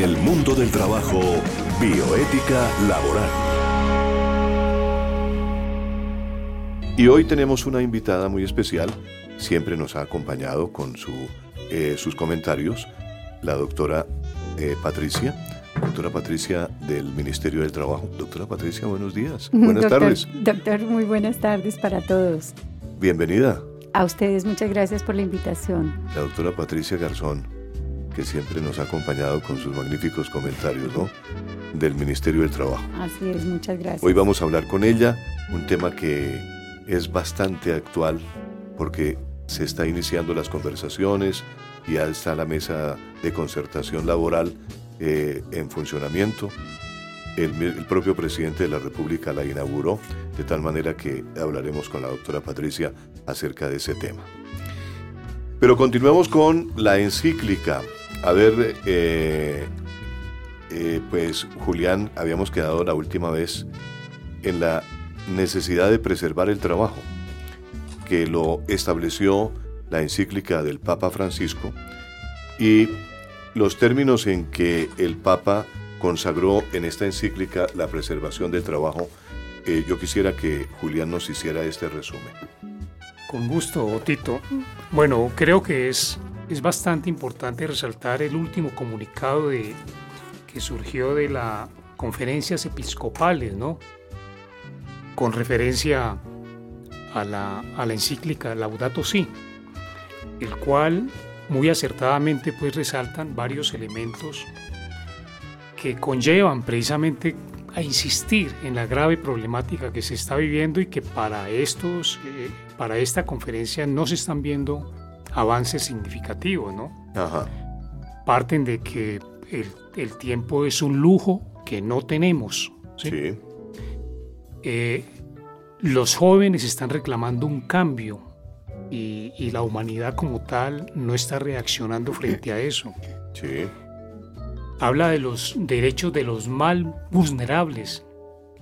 En el mundo del trabajo, bioética laboral. Y hoy tenemos una invitada muy especial, siempre nos ha acompañado con su, eh, sus comentarios, la doctora eh, Patricia, doctora Patricia del Ministerio del Trabajo. Doctora Patricia, buenos días. Buenas tardes. Doctor, muy buenas tardes para todos. Bienvenida. A ustedes muchas gracias por la invitación. La doctora Patricia Garzón, que siempre nos ha acompañado con sus magníficos comentarios, ¿no? Del Ministerio del Trabajo. Así es, muchas gracias. Hoy vamos a hablar con ella, un tema que es bastante actual porque se está iniciando las conversaciones, y ya está la mesa de concertación laboral eh, en funcionamiento. El, el, propio presidente de la República la inauguró, de tal manera que hablaremos con la doctora Patricia acerca de ese tema. Pero continuemos con la encíclica. A ver, eh, eh, pues Julián, habíamos quedado la última vez en la necesidad de preservar el trabajo, que lo estableció la encíclica del Papa Francisco y los términos en que el Papa consagró en esta encíclica la preservación del trabajo. Eh, yo quisiera que Julián nos hiciera este resumen. Con gusto, Tito. Bueno, creo que es, es bastante importante resaltar el último comunicado de, que surgió de las conferencias episcopales, ¿no? con referencia a la, a la encíclica Laudato Si, el cual muy acertadamente pues resaltan varios elementos que conllevan precisamente a insistir en la grave problemática que se está viviendo y que para, estos, eh, para esta conferencia no se están viendo avances significativos, ¿no? Parten de que el, el, tiempo es un lujo que no tenemos. ¿sí? sí eh, los jóvenes están reclamando un cambio y, la humanidad como tal no está reaccionando frente a eso. Sí. Habla de los derechos de los mal vulnerables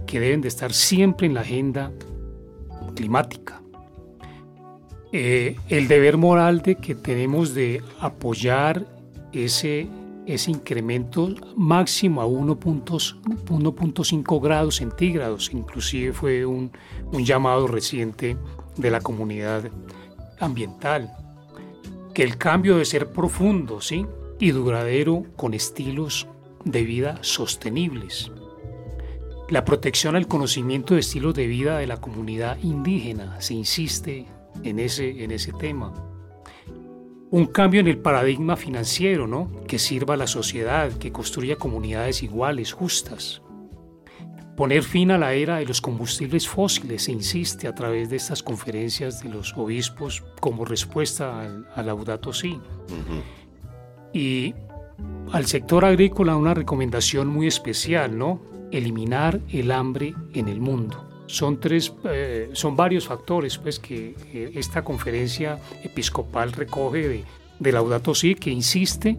que deben de estar siempre en la agenda climática. Eh, el deber moral de que tenemos de apoyar ese ese incremento máximo a 1.5 grados centígrados. Inclusive fue un, un, llamado reciente de la comunidad ambiental. Que el cambio debe ser profundo ¿sí? y duradero con estilos de vida sostenibles. La protección al conocimiento de estilos de vida de la comunidad indígena, se insiste en ese, en ese tema un cambio en el paradigma financiero, ¿no? Que sirva a la sociedad, que construya comunidades iguales, justas. Poner fin a la era de los combustibles fósiles, se insiste a través de estas conferencias de los obispos como respuesta al, Laudato Si. Y al sector agrícola una recomendación muy especial, ¿no? Eliminar el hambre en el mundo son tres, eh, son varios factores pues que esta conferencia episcopal recoge de, Laudato Si que insiste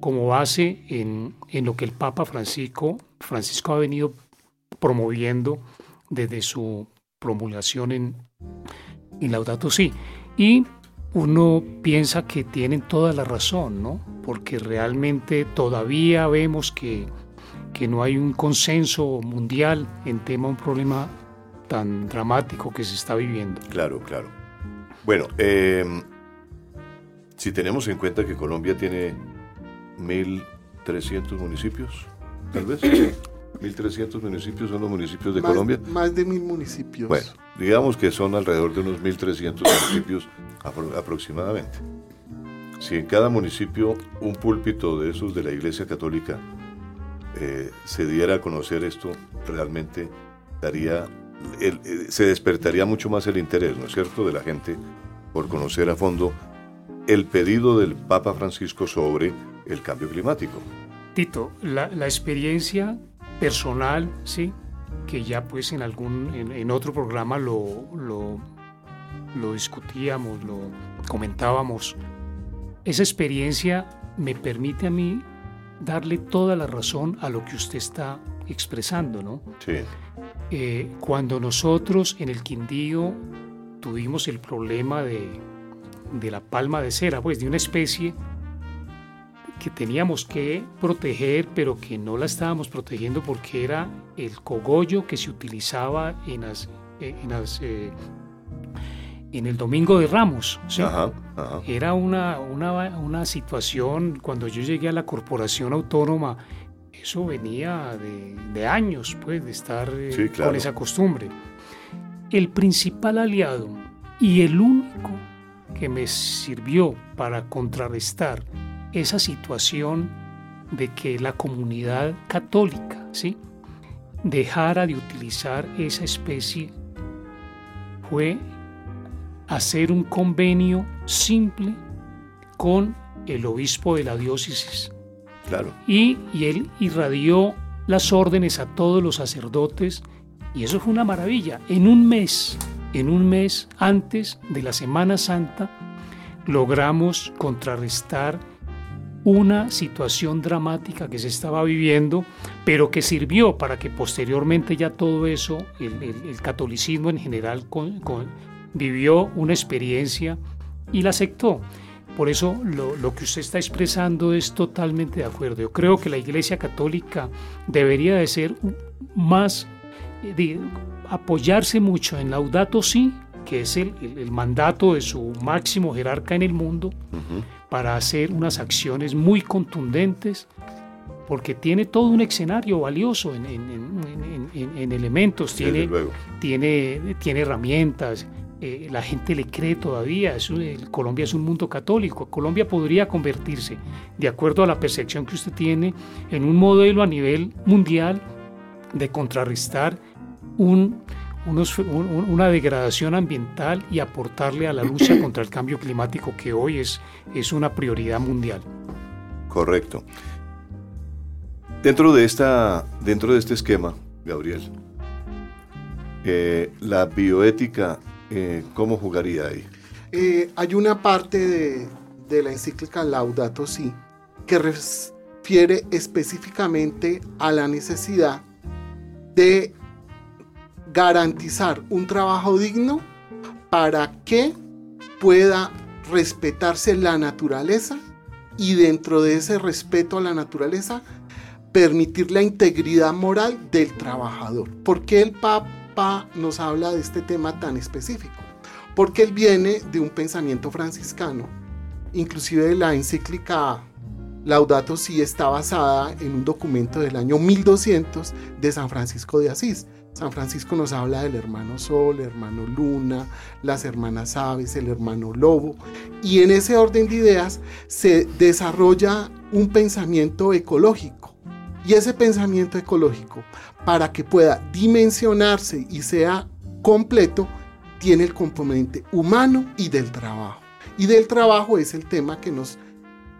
como base en, en, lo que el Papa Francisco, Francisco ha venido promoviendo desde su promulgación en, en Laudato Si. Y uno piensa que tienen toda la razón, ¿no? Porque realmente todavía vemos que, que no hay un consenso mundial en tema de un problema tan dramático que se está viviendo. Claro, claro. Bueno, em, si tenemos en cuenta que Colombia tiene 1.300 municipios, tal vez. 1.300 municipios son los municipios de Colombia. Más de mil municipios. Bueno, digamos que son alrededor de unos 1.300 municipios aproximadamente. Si en cada municipio un púlpito de esos de la Iglesia Católica eh, se diera a conocer esto, realmente daría eh, se despertaría mucho más el interés, ¿no es cierto?, de la gente por conocer a fondo el pedido del Papa Francisco sobre el cambio climático. Tito, la, experiencia personal, sí, que ya pues en algún, en, otro programa lo, lo, lo discutíamos, lo comentábamos, esa experiencia me permite a mí darle toda la razón a lo que usted está expresando, ¿no? Sí. Eh, cuando nosotros en el Quindío tuvimos el problema de, de, la palma de cera, pues de una especie que teníamos que proteger, pero que no la estábamos protegiendo porque era el cogollo que se utilizaba en, las, eh, en, eh, en el Domingo de Ramos. Era una, una, situación, cuando yo llegué a la corporación autónoma, eso venía de, años, pues, de estar eh, con esa costumbre. El principal aliado y el único que me sirvió para contrarrestar esa situación de que la comunidad católica ¿sí? dejara de utilizar esa especie fue hacer un convenio simple con el obispo de la diócesis. Y él irradió las órdenes a todos los sacerdotes y eso fue una maravilla. En un mes, en un mes antes de la Semana Santa, logramos contrarrestar una situación dramática que se estaba viviendo, pero que sirvió para que posteriormente ya todo eso, el, catolicismo en general, vivió una experiencia y la aceptó. Por eso lo, que usted está expresando es totalmente de acuerdo. Yo creo que la Iglesia Católica debería de ser más, eh, de apoyarse mucho en Laudato Si, que es el, mandato de su máximo jerarca en el mundo, para hacer unas acciones muy contundentes, porque tiene todo un escenario valioso en, elementos, tiene, tiene, tiene herramientas, eh, la gente le cree todavía, Colombia es un mundo católico, Colombia podría convertirse, de acuerdo a la percepción que usted tiene, en un modelo a nivel mundial de contrarrestar un, una degradación ambiental y aportarle a la lucha contra el cambio climático que hoy es, es una prioridad mundial. Correcto. Dentro de, esta, dentro de este esquema, Gabriel, eh, la bioética, eh, ¿cómo jugaría ahí? Eh, hay una parte de, la encíclica Laudato Si que refiere específicamente a la necesidad de garantizar un trabajo digno para que pueda respetarse la naturaleza y dentro de ese respeto a la naturaleza permitir la integridad moral del trabajador. ¿Por qué el Nos habla de este tema tan específico? Porque él viene de un pensamiento franciscano, inclusive la encíclica Laudato Si está basada en un documento del año 1200 de San Francisco de Asís, San Francisco nos habla del hermano Sol, hermano Luna, las hermanas Aves, el hermano Lobo. Y en ese orden de ideas se desarrolla un pensamiento ecológico. Y ese pensamiento ecológico, para que pueda dimensionarse y sea completo, tiene el componente humano y del trabajo. Y del trabajo es el tema que nos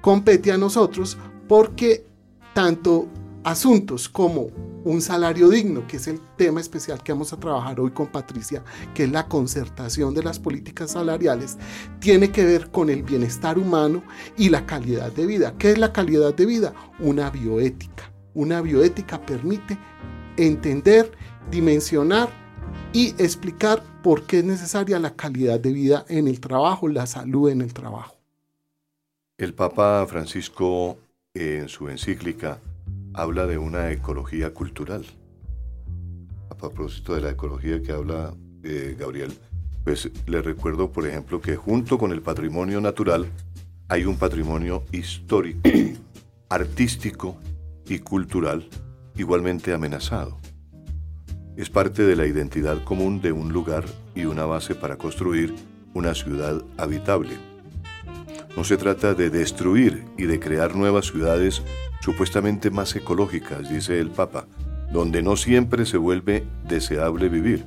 compete a nosotros porque tanto asuntos como un salario digno, que es el tema especial que vamos a trabajar hoy con Patricia, que es la concertación de las políticas salariales, tiene que ver con el bienestar humano y la calidad de vida. ¿Qué es la calidad de vida? Una bioética. Una bioética permite entender, dimensionar y explicar por qué es necesaria la calidad de vida en el trabajo, la salud en el trabajo. El Papa Francisco en su encíclica habla de una ecología cultural. A propósito de la ecología que habla eh, Gabriel, pues le recuerdo, por ejemplo, que junto con el patrimonio natural hay un patrimonio histórico, artístico y cultural igualmente amenazado. Es parte de la identidad común de un lugar y una base para construir una ciudad habitable. No se trata de destruir y de crear nuevas ciudades supuestamente más ecológicas, dice el Papa, donde no siempre se vuelve deseable vivir.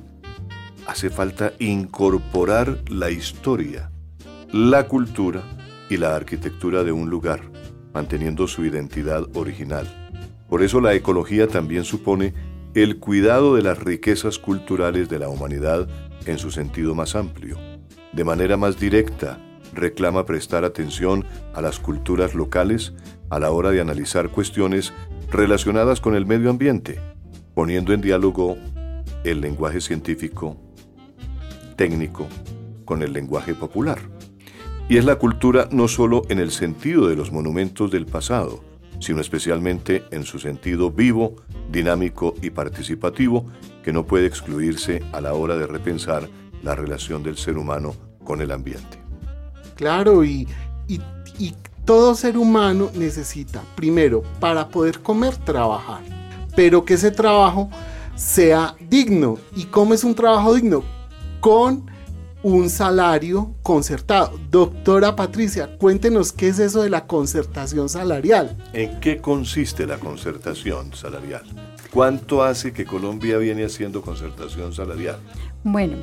Hace falta incorporar la historia, la cultura y la arquitectura de un lugar, manteniendo su identidad original. Por eso la ecología también supone el cuidado de las riquezas culturales de la humanidad en su sentido más amplio. De manera más directa, reclama prestar atención a las culturas locales a la hora de analizar cuestiones relacionadas con el medio ambiente, poniendo en diálogo el lenguaje científico, técnico, con el lenguaje popular. Y es la cultura no solo en el sentido de los monumentos del pasado, sino especialmente en su sentido vivo, dinámico y participativo, que no puede excluirse a la hora de repensar la relación del ser humano con el ambiente. Claro, y, todo ser humano necesita, primero, para poder comer, trabajar, pero que ese trabajo sea digno. ¿Y cómo es un trabajo digno? Con un salario concertado. Doctora Patricia, cuéntenos qué es eso de la concertación salarial. ¿En qué consiste la concertación salarial? ¿Cuánto hace que Colombia viene haciendo concertación salarial? Bueno,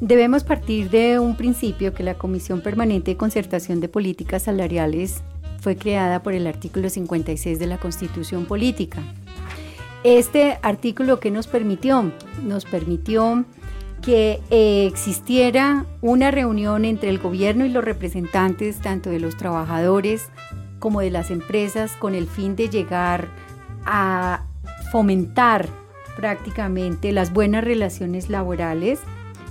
debemos partir de un principio que la Comisión Permanente de Concertación de Políticas Salariales fue creada por el artículo 56 de la Constitución Política. Este artículo que nos permitió, nos permitió que eh, existiera una reunión entre el gobierno y los representantes tanto de los trabajadores como de las empresas con el fin de llegar a fomentar prácticamente las buenas relaciones laborales,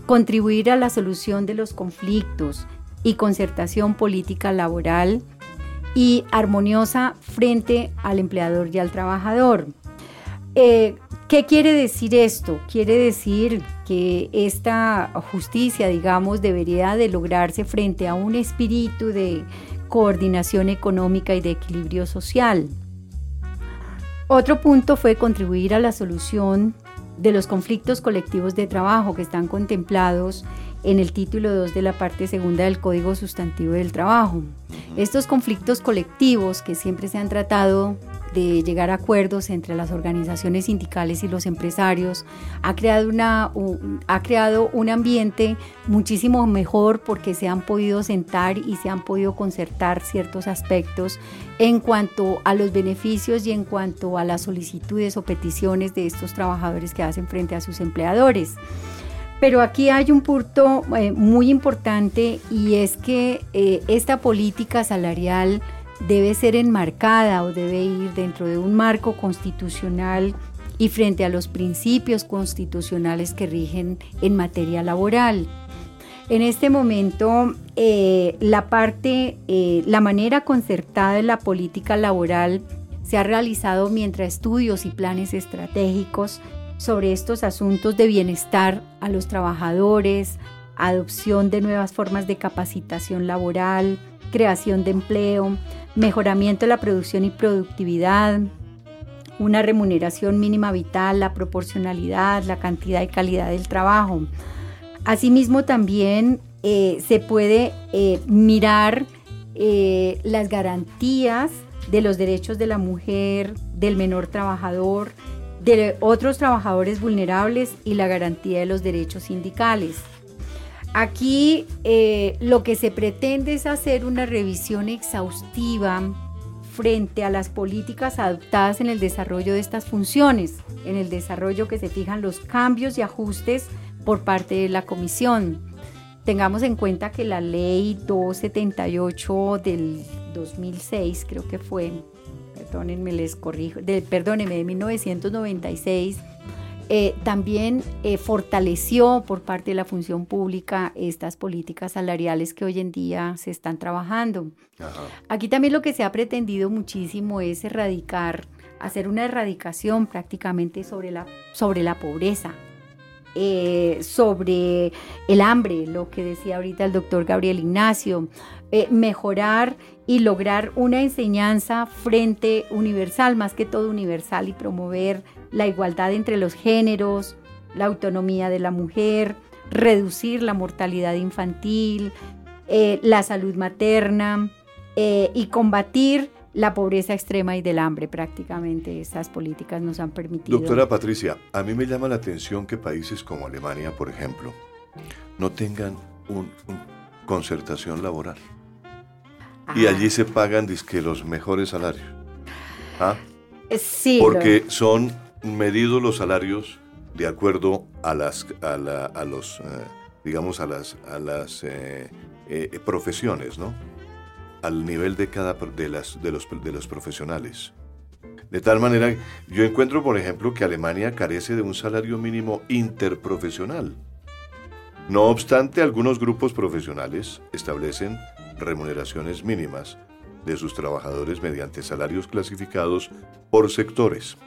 contribuir a la solución de los conflictos y concertación política laboral y armoniosa frente al empleador y al trabajador. Eh, ¿Qué quiere decir esto? Quiere decir que esta justicia, digamos, debería de lograrse frente a un espíritu de coordinación económica y de equilibrio social. Otro punto fue contribuir a la solución de los conflictos colectivos de trabajo que están contemplados en el título 2 de la parte segunda del Código Sustantivo del Trabajo. Estos conflictos colectivos que siempre se han tratado de llegar a acuerdos entre las organizaciones sindicales y los empresarios, ha creado, una, un, ha creado un ambiente muchísimo mejor porque se han podido sentar y se han podido concertar ciertos aspectos en cuanto a los beneficios y en cuanto a las solicitudes o peticiones de estos trabajadores que hacen frente a sus empleadores. Pero aquí hay un punto eh, muy importante y es que eh, esta política salarial debe ser enmarcada o debe ir dentro de un marco constitucional y frente a los principios constitucionales que rigen en materia laboral. En este momento, eh, la parte, eh, la manera concertada de la política laboral se ha realizado mientras estudios y planes estratégicos sobre estos asuntos de bienestar a los trabajadores, adopción de nuevas formas de capacitación laboral, creación de empleo, mejoramiento de la producción y productividad, una remuneración mínima vital, la proporcionalidad, la cantidad y calidad del trabajo. Asimismo también eh, se puede eh, mirar eh, las garantías de los derechos de la mujer, del menor trabajador, de otros trabajadores vulnerables y la garantía de los derechos sindicales. Aquí eh, lo que se pretende es hacer una revisión exhaustiva frente a las políticas adoptadas en el desarrollo de estas funciones, en el desarrollo que se fijan los cambios y ajustes por parte de la Comisión. Tengamos en cuenta que la ley 278 del 2006, creo que fue, perdónenme, les corrijo, de, perdónenme, de 1996, eh, también eh, fortaleció por parte de la función pública estas políticas salariales que hoy en día se están trabajando. Aquí también lo que se ha pretendido muchísimo es erradicar, hacer una erradicación prácticamente sobre la, sobre la pobreza. Eh, sobre el hambre, lo que decía ahorita el doctor Gabriel Ignacio, mejorar y lograr una enseñanza frente universal, más que todo universal, y promover la igualdad entre los géneros, la autonomía de la mujer, reducir la mortalidad infantil, eh, la salud materna eh, y combatir la pobreza extrema y del hambre. Prácticamente esas políticas nos han permitido. Doctora Patricia, a mí me llama la atención que países como Alemania, por ejemplo, no tengan una concertación laboral. Y allí ah. se pagan los mejores salarios. ¿Ah? Sí. Porque son medido los salarios de acuerdo a las a, los eh, digamos a las a las eh, eh, profesiones no al nivel de cada de las de los de los profesionales. De tal manera yo encuentro por ejemplo que Alemania carece de un salario mínimo interprofesional. No obstante algunos grupos profesionales establecen remuneraciones mínimas de sus trabajadores mediante salarios clasificados por sectores.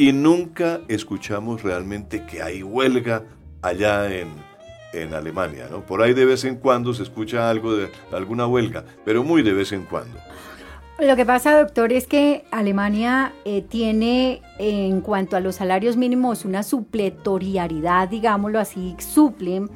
Y nunca escuchamos realmente que hay huelga allá en, en Alemania, ¿no? Por ahí de vez en cuando se escucha algo de alguna huelga, pero muy de vez en cuando. Lo que pasa, doctor, es que Alemania eh, tiene en cuanto a los salarios mínimos una supletorialidad, digámoslo así, suplen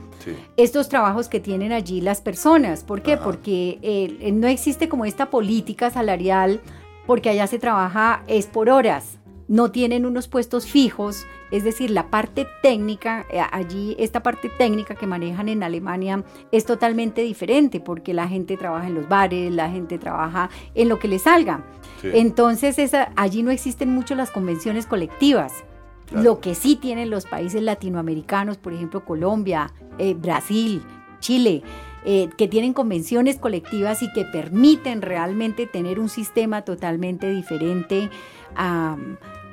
estos trabajos que tienen allí las personas. ¿Por qué? Porque eh, no existe como esta política salarial, porque allá se trabaja es por horas no tienen unos puestos fijos, es decir, la parte técnica, eh, allí esta parte técnica que manejan en Alemania es totalmente diferente porque la gente trabaja en los bares, la gente trabaja en lo que le salga. Entonces allí no existen mucho las convenciones colectivas. Lo que sí tienen los países latinoamericanos, por ejemplo Colombia, eh, Brasil, Chile, eh, que tienen convenciones colectivas y que permiten realmente tener un sistema totalmente diferente a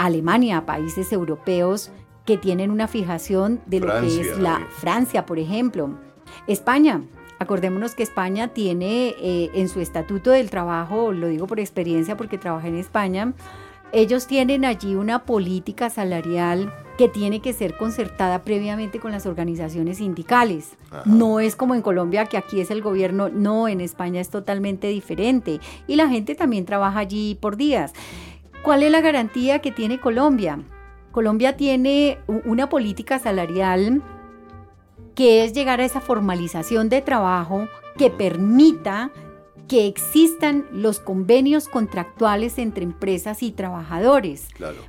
Alemania, países europeos que tienen una fijación de lo que es la Francia, por ejemplo. España, acordémonos que España tiene eh, en su estatuto del trabajo, lo digo por experiencia porque trabajé en España, ellos tienen allí una política salarial que tiene que ser concertada previamente con las organizaciones sindicales. No es como en Colombia, que aquí es el gobierno, no, en España es totalmente diferente. Y la gente también trabaja allí por días. ¿Cuál es la garantía que tiene Colombia? Colombia tiene una política salarial que es llegar a esa formalización de trabajo que permita que existan los convenios contractuales entre empresas y trabajadores.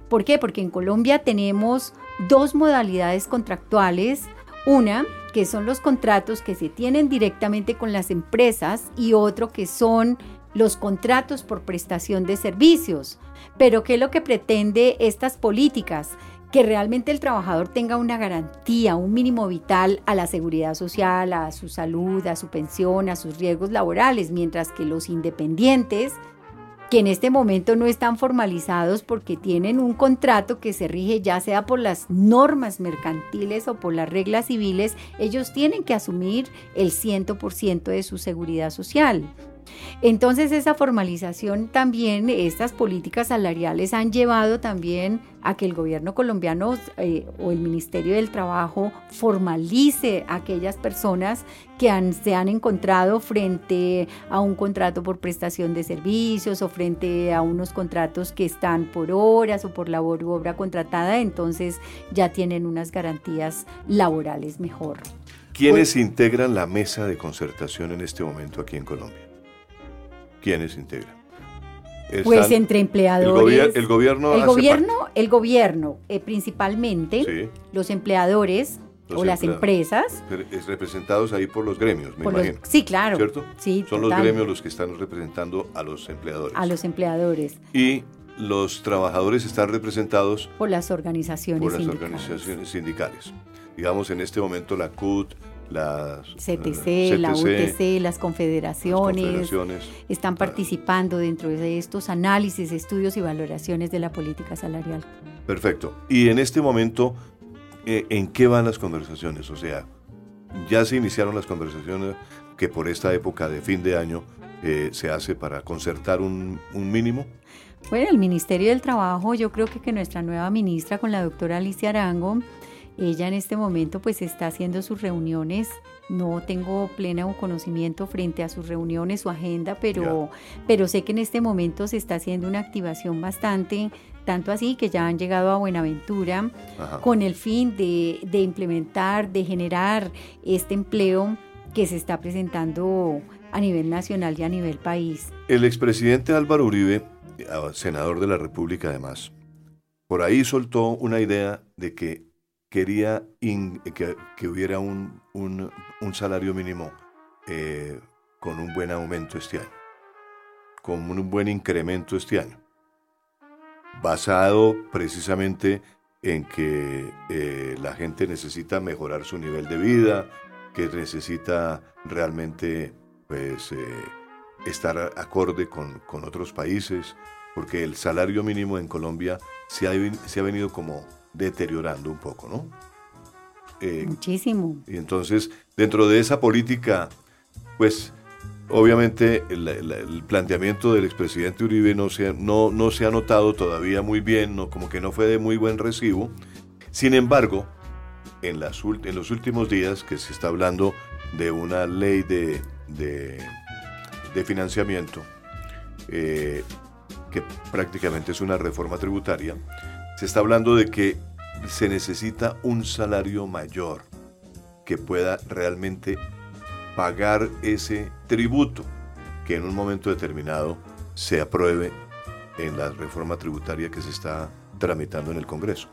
¿Por qué? Porque en Colombia tenemos dos modalidades contractuales. Una, que son los contratos que se tienen directamente con las empresas y otro que son los contratos por prestación de servicios. Pero ¿qué es lo que pretende estas políticas? Que realmente el trabajador tenga una garantía, un mínimo vital a la seguridad social, a su salud, a su pensión, a sus riesgos laborales, mientras que los independientes, que en este momento no están formalizados porque tienen un contrato que se rige ya sea por las normas mercantiles o por las reglas civiles, ellos tienen que asumir el 100% de su seguridad social. Entonces esa formalización también, estas políticas salariales han llevado también a que el gobierno colombiano eh, o el Ministerio del Trabajo formalice a aquellas personas que se han encontrado frente a un contrato por prestación de servicios o frente a unos contratos que están por horas o por labor u obra contratada, entonces ya tienen unas garantías laborales mejor. ¿Quiénes integran la mesa de concertación en este momento aquí en Colombia? ¿Quiénes integran? pues entre empleadores. El, gobierno. El gobierno, el gobierno eh, principalmente, los empleadores o las empresas. Es representados ahí por los gremios, me imagino. sí, claro. ¿Cierto? Sí, Son los gremios los que están representando a los empleadores. A los empleadores. Y los trabajadores están representados por las organizaciones por las organizaciones sindicales. Digamos, en este momento la CUT, la CTC, la UTC, las confederaciones, están participando dentro de estos análisis, estudios y valoraciones de la política salarial. Perfecto. Y en este momento, eh, ¿en qué van las conversaciones? O sea, ya se iniciaron las conversaciones que por esta época de fin de año eh, se hace para concertar un, un mínimo. Bueno, el Ministerio del Trabajo, yo creo que, que nuestra nueva ministra con la doctora Alicia Arango, ella en este momento pues está haciendo sus reuniones. No tengo pleno conocimiento frente a sus reuniones, su agenda, pero, pero sé que en este momento se está haciendo una activación bastante, tanto así que ya han llegado a Buenaventura con el fin de, de implementar, de generar este empleo que se está presentando a nivel nacional y a nivel país. El expresidente Álvaro Uribe, senador de la República además, por ahí soltó una idea de que quería que, hubiera un, salario mínimo eh, con un buen aumento este año, con un buen incremento este año, basado precisamente en que eh, la gente necesita mejorar su nivel de vida, que necesita realmente pues, eh, estar acorde con, otros países, porque el salario mínimo en Colombia se ha venido como deteriorando un poco, ¿no? Eh, Muchísimo. Y entonces, dentro de esa política, pues obviamente el, planteamiento del expresidente Uribe no se, no, no se ha notado todavía muy bien, no, como que no fue de muy buen recibo. Sin embargo, en, las, en los últimos días que se está hablando de una ley de, de, financiamiento, eh, que prácticamente es una reforma tributaria, se está hablando de que se necesita un salario mayor que pueda realmente pagar ese tributo que en un momento determinado se apruebe en la reforma tributaria que se está tramitando en el Congreso.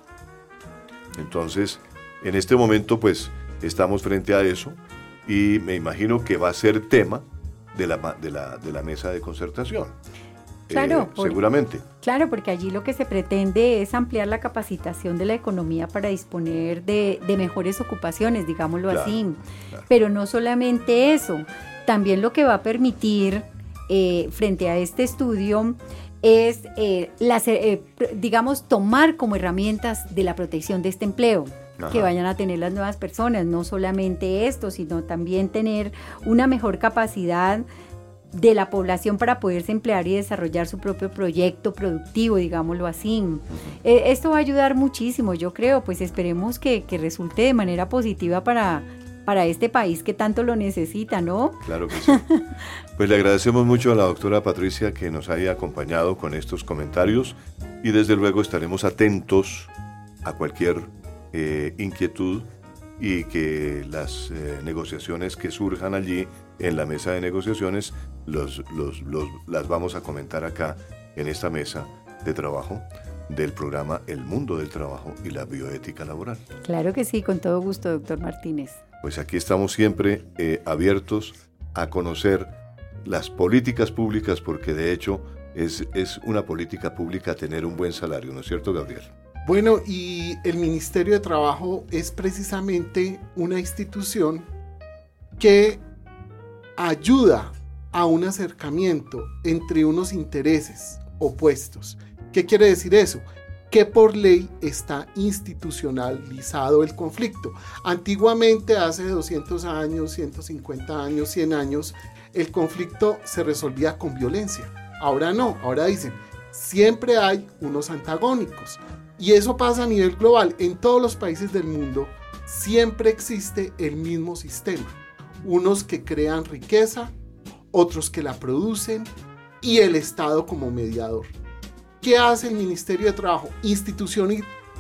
Entonces, en este momento, pues, estamos frente a eso y me imagino que va a ser tema de la, mesa de concertación. Claro, eh, seguramente. Claro, porque allí lo que se pretende es ampliar la capacitación de la economía para disponer de, mejores ocupaciones, digámoslo así. Pero no solamente eso, también lo que va a permitir eh, frente a este estudio es, eh, digamos, tomar como herramientas de la protección de este empleo que vayan a tener las nuevas personas, no solamente esto, sino también tener una mejor capacidad de la población para poderse emplear y desarrollar su propio proyecto productivo, digámoslo así. Eh, esto va a ayudar muchísimo, yo creo, pues esperemos que, resulte de manera positiva para, para este país que tanto lo necesita, ¿no? Claro que sí. Pues le agradecemos mucho a la doctora Patricia que nos haya acompañado con estos comentarios y desde luego estaremos atentos a cualquier eh, inquietud y que las eh, negociaciones que surjan allí en la mesa de negociaciones los, las vamos a comentar acá en esta mesa de trabajo del programa El Mundo del Trabajo y la Bioética Laboral. Claro que sí, con todo gusto, doctor Martínez. Pues aquí estamos siempre eh, abiertos a conocer las políticas públicas porque de hecho es, es una política pública tener un buen salario, ¿no es cierto, Gabriel? Bueno, y el Ministerio de Trabajo es precisamente una institución que ayuda a un acercamiento entre unos intereses opuestos. ¿Qué quiere decir eso? Que por ley está institucionalizado el conflicto. Antiguamente, hace 200 años, 150 años, 100 años, el conflicto se resolvía con violencia. Ahora no, ahora dicen, siempre hay unos antagónicos. Y eso pasa a nivel global. En todos los países del mundo siempre existe el mismo sistema. Unos que crean riqueza, otros que la producen y el Estado como mediador. ¿Qué hace el Ministerio de Trabajo?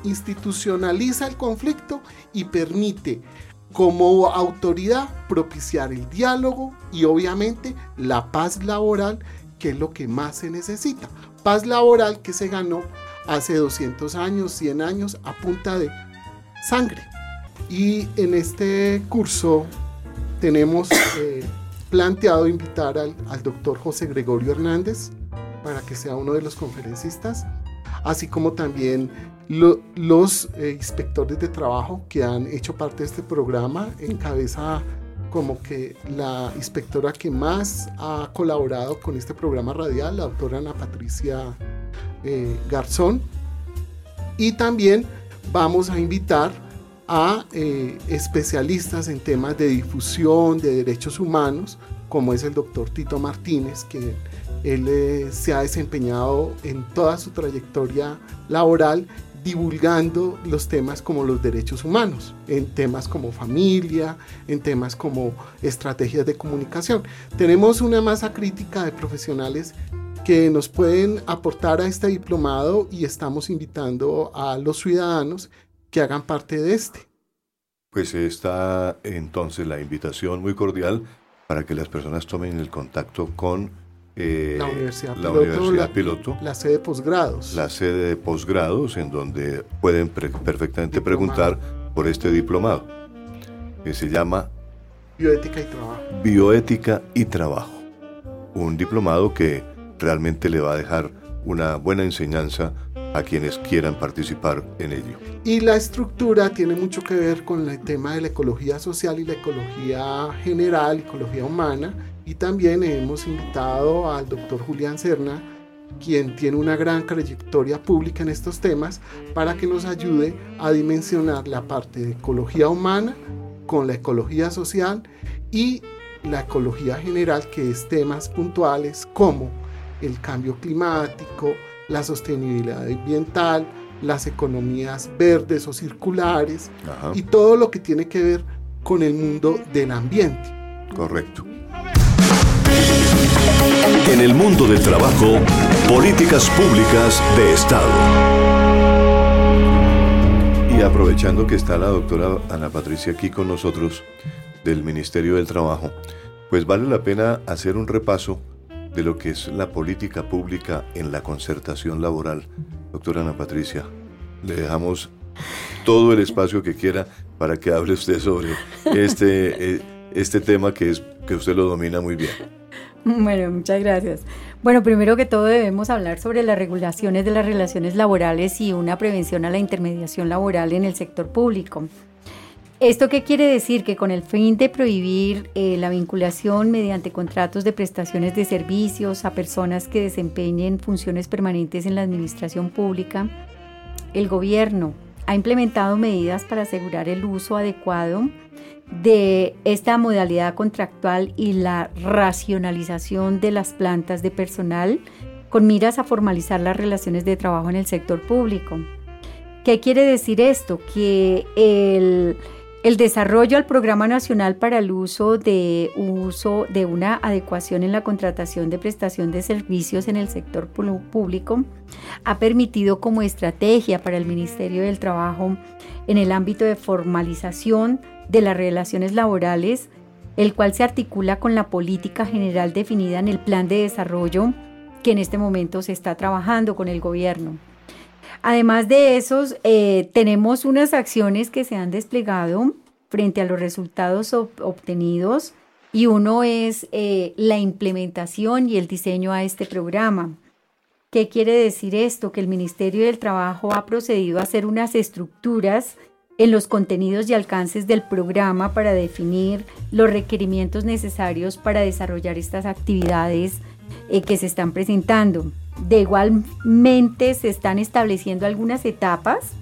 institucionaliza el conflicto y permite como autoridad propiciar el diálogo y obviamente la paz laboral, que es lo que más se necesita. Paz laboral que se ganó hace 200 años, 100 años a punta de sangre. Y en este curso tenemos eh, planteado invitar al, doctor José Gregorio Hernández para que sea uno de los conferencistas, así como también los eh, inspectores de trabajo que han hecho parte de este programa, en cabeza como que la inspectora que más ha colaborado con este programa radial, la doctora Ana Patricia eh, Garzón. Y también vamos a invitar a eh, especialistas en temas de difusión de derechos humanos, como es el doctor Tito Martínez, que él eh, se ha desempeñado en toda su trayectoria laboral divulgando los temas como los derechos humanos, en temas como familia, en temas como estrategias de comunicación. Tenemos una masa crítica de profesionales que nos pueden aportar a este diplomado y estamos invitando a los ciudadanos que hagan parte de este. Pues está entonces la invitación muy cordial para que las personas tomen el contacto con eh, la Universidad, Piloto, la, sede de posgrados. La sede de posgrados en donde pueden perfectamente preguntar por este diplomado que se llama Bioética y Trabajo. Bioética y Trabajo. Un diplomado que realmente le va a dejar una buena enseñanza a quienes quieran participar en ello. Y la estructura tiene mucho que ver con el tema de la ecología social y la ecología general, ecología humana. Y también hemos invitado al doctor Julián Serna, quien tiene una gran trayectoria pública en estos temas, para que nos ayude a dimensionar la parte de ecología humana con la ecología social y la ecología general, que es temas puntuales como el cambio climático, la sostenibilidad ambiental, las economías verdes o circulares y todo lo que tiene que ver con el mundo del ambiente. Correcto. En el mundo del trabajo, políticas públicas de Estado. Y aprovechando que está la doctora Ana Patricia aquí con nosotros del Ministerio del Trabajo, pues vale la pena hacer un repaso de lo que es la política pública en la concertación laboral. Doctora Ana Patricia, le dejamos todo el espacio que quiera para que hable usted sobre este, eh, este tema que, es, que usted lo domina muy bien. Bueno, muchas gracias. Bueno, primero que todo debemos hablar sobre las regulaciones de las relaciones laborales y una prevención a la intermediación laboral en el sector público. ¿Esto qué quiere decir? Que con el fin de prohibir eh, la vinculación mediante contratos de prestaciones de servicios a personas que desempeñen funciones permanentes en la administración pública, el gobierno ha implementado medidas para asegurar el uso adecuado de esta modalidad contractual y la racionalización de las plantas de personal con miras a formalizar las relaciones de trabajo en el sector público. ¿Qué quiere decir esto? Que el el desarrollo al Programa Nacional para el uso de, uso de una adecuación en la contratación de prestación de servicios en el sector público ha permitido como estrategia para el Ministerio del Trabajo en el ámbito de formalización de las relaciones laborales, el cual se articula con la política general definida en el plan de desarrollo que en este momento se está trabajando con el gobierno. Además de esos, eh, tenemos unas acciones que se han desplegado frente a los resultados obtenidos y uno es eh, la implementación y el diseño a este programa. ¿Qué quiere decir esto? Que el Ministerio del Trabajo ha procedido a hacer unas estructuras en los contenidos y alcances del programa para definir los requerimientos necesarios para desarrollar estas actividades eh, que se están presentando. De igualmente se están estableciendo algunas etapas,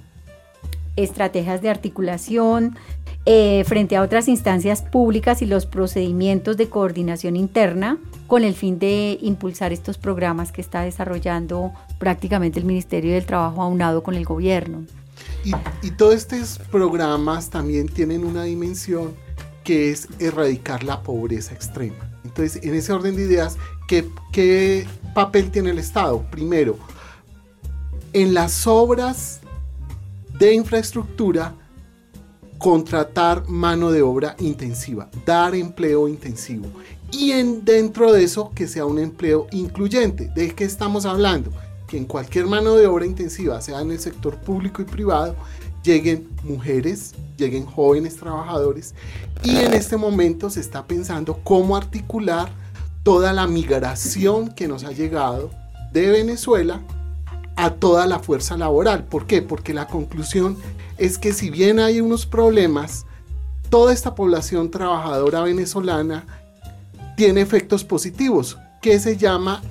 estrategias de articulación eh, frente a otras instancias públicas y los procedimientos de coordinación interna con el fin de impulsar estos programas que está desarrollando prácticamente el Ministerio del Trabajo aunado con el gobierno. Y, y todos estos programas también tienen una dimensión que es erradicar la pobreza extrema. Entonces, en ese orden de ideas, ¿qué, papel tiene el Estado? Primero, en las obras de infraestructura, contratar mano de obra intensiva, dar empleo intensivo. Y en, dentro de eso, que sea un empleo incluyente. ¿De qué estamos hablando? Que en cualquier mano de obra intensiva, sea en el sector público y privado, lleguen mujeres, lleguen jóvenes trabajadores. Y en este momento se está pensando cómo articular toda la migración que nos ha llegado de Venezuela a toda la fuerza laboral. ¿Por qué? Porque la conclusión es que si bien hay unos problemas, toda esta población trabajadora venezolana tiene efectos positivos, que se llama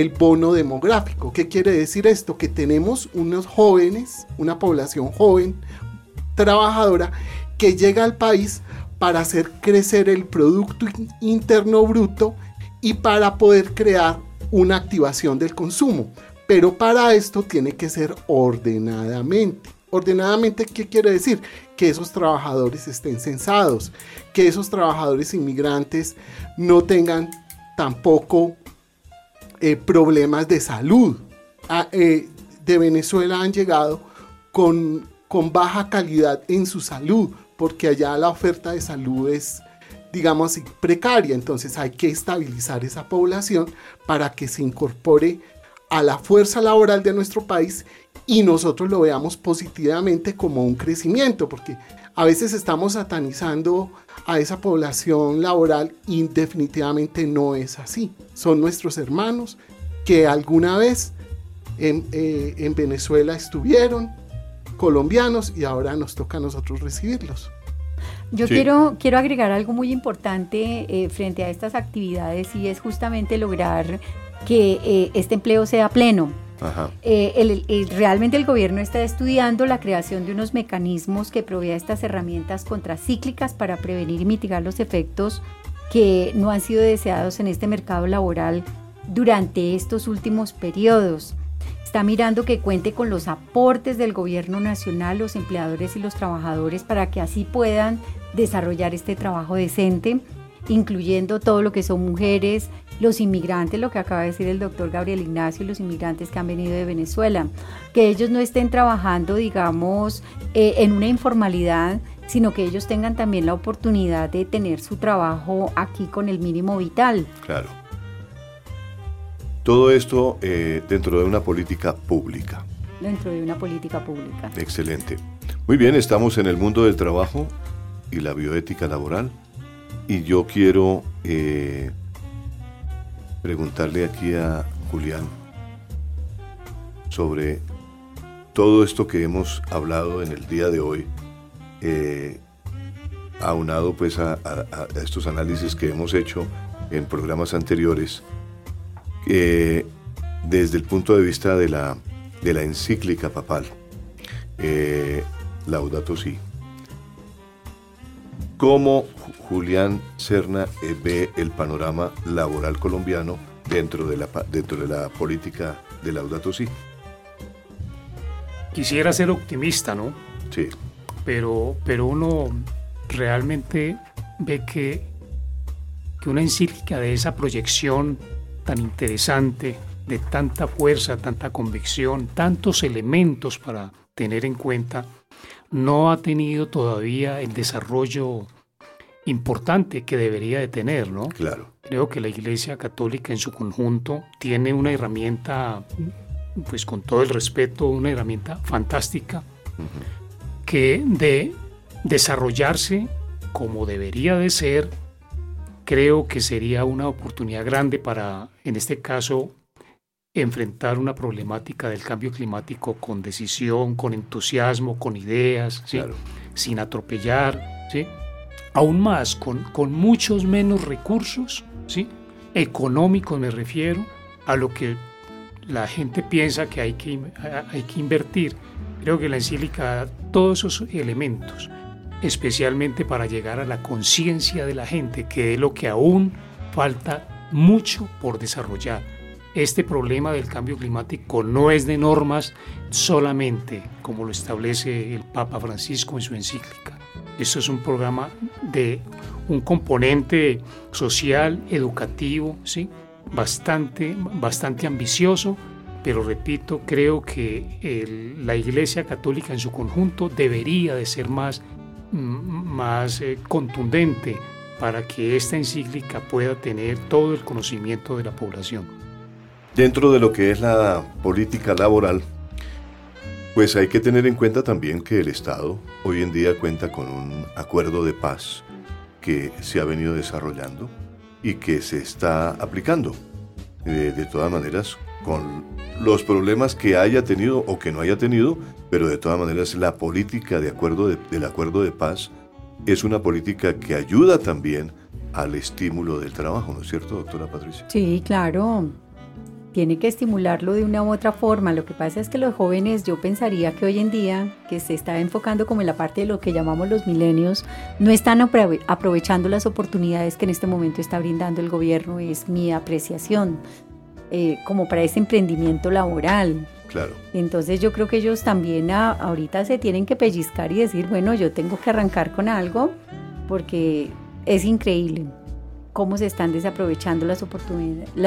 el bono demográfico. ¿Qué quiere decir esto? Que tenemos unos jóvenes, una población joven, trabajadora, que llega al país para hacer crecer el Producto Interno Bruto y para poder crear una activación del consumo. Pero para esto tiene que ser ordenadamente. Ordenadamente, ¿qué quiere decir? Que esos trabajadores estén censados, que esos trabajadores inmigrantes no tengan tampoco eh, problemas de salud. Ah, eh, de Venezuela han llegado con, con baja calidad en su salud, porque allá la oferta de salud es digamos precaria. Entonces hay que estabilizar esa población para que se incorpore a la fuerza laboral de nuestro país y nosotros lo veamos positivamente como un crecimiento, porque a veces estamos satanizando a esa población laboral y definitivamente no es así. Son nuestros hermanos que alguna vez en, eh, en Venezuela estuvieron, colombianos, y ahora nos toca a nosotros recibirlos. Yo quiero, quiero agregar algo muy importante eh, frente a estas actividades y es justamente lograr que eh, este empleo sea pleno. Eh, realmente el gobierno está estudiando la creación de unos mecanismos que provea estas herramientas contracíclicas para prevenir y mitigar los efectos que no han sido deseados en este mercado laboral durante estos últimos periodos. Está mirando que cuente con los aportes del gobierno nacional, los empleadores y los trabajadores para que así puedan desarrollar este trabajo decente, incluyendo todo lo que son mujeres, los inmigrantes, lo que acaba de decir el doctor Gabriel Ignacio, los inmigrantes que han venido de Venezuela, que ellos no estén trabajando, digamos, eh, en una informalidad, sino que ellos tengan también la oportunidad de tener su trabajo aquí con el mínimo vital. Claro. Todo esto eh, dentro de una política pública. Dentro de una política pública. Excelente. Muy bien, estamos en el mundo del trabajo y la bioética laboral y yo quiero eh, preguntarle aquí a Julián sobre todo esto que hemos hablado en el día de hoy, eh, aunado pues a, estos análisis que hemos hecho en programas anteriores, desde el punto de vista de la, de la encíclica papal, eh, Laudato Si. ¿Cómo Julián Serna eh, ve el panorama laboral colombiano dentro de la, dentro de la política de Laudato Si? Quisiera ser optimista, ¿no? Sí. Pero, pero uno realmente ve que, que una encíclica de esa proyección tan interesante, de tanta fuerza, tanta convicción, tantos elementos para tener en cuenta, no ha tenido todavía el desarrollo importante que debería de tener, ¿no? Claro. Creo que la Iglesia Católica en su conjunto tiene una herramienta, pues con todo el respeto, una herramienta fantástica que de desarrollarse como debería de ser, creo que sería una oportunidad grande para, en este caso, enfrentar una problemática del cambio climático con decisión, con entusiasmo, con ideas, sin atropellar, ¿sí? aún más con, con muchos menos recursos, ¿sí? económicos me refiero, a lo que la gente piensa que hay que, hay que invertir. Creo que la encíclica da todos esos elementos, especialmente para llegar a la conciencia de la gente, que es lo que aún falta mucho por desarrollar este problema del cambio climático no es de normas solamente, como lo establece el Papa Francisco en su encíclica. Esto es un programa de un componente social, educativo, ¿sí? bastante, bastante ambicioso, pero repito, creo que la Iglesia Católica en su conjunto debería de ser más, más eh, contundente para que esta encíclica pueda tener todo el conocimiento de la población. Dentro de lo que es la política laboral, pues hay que tener en cuenta también que el Estado hoy en día cuenta con un acuerdo de paz que se ha venido desarrollando y que se está aplicando. Eh, de todas maneras, con los problemas que haya tenido o que no haya tenido, pero de todas maneras la política de acuerdo del acuerdo de paz es una política que ayuda también al estímulo del trabajo, ¿no es cierto, doctora Patricia? Sí, claro tiene que estimularlo de una u otra forma. Lo que pasa es que los jóvenes, yo pensaría que hoy en día, que se está enfocando como en la parte de lo que llamamos los milenios, no están aprovechando las oportunidades que en este momento está brindando el gobierno, es mi apreciación, eh, como para ese emprendimiento laboral. Claro. Entonces yo creo que ellos también ahorita se tienen que pellizcar y decir, bueno, yo tengo que arrancar con algo, porque es increíble cómo se están desaprovechando las,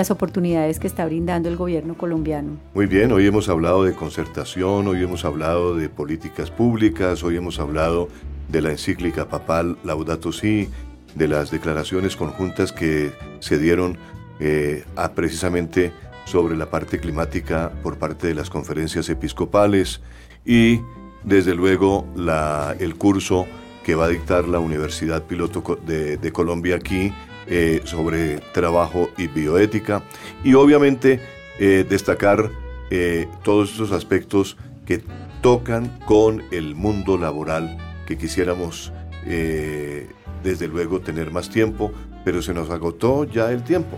oportunidades, que está brindando el gobierno colombiano. Muy bien, hoy hemos hablado de concertación, hoy hemos hablado de políticas públicas, hoy hemos hablado de la encíclica papal Laudato Si, de las declaraciones conjuntas que se dieron eh, precisamente sobre la parte climática por parte de las conferencias episcopales y desde luego el curso que va a dictar la Universidad Piloto de Colombia aquí eh, sobre trabajo y bioética y obviamente eh, destacar eh, todos estos aspectos que tocan con el mundo laboral que quisiéramos desde luego tener más tiempo, pero se nos agotó ya el tiempo.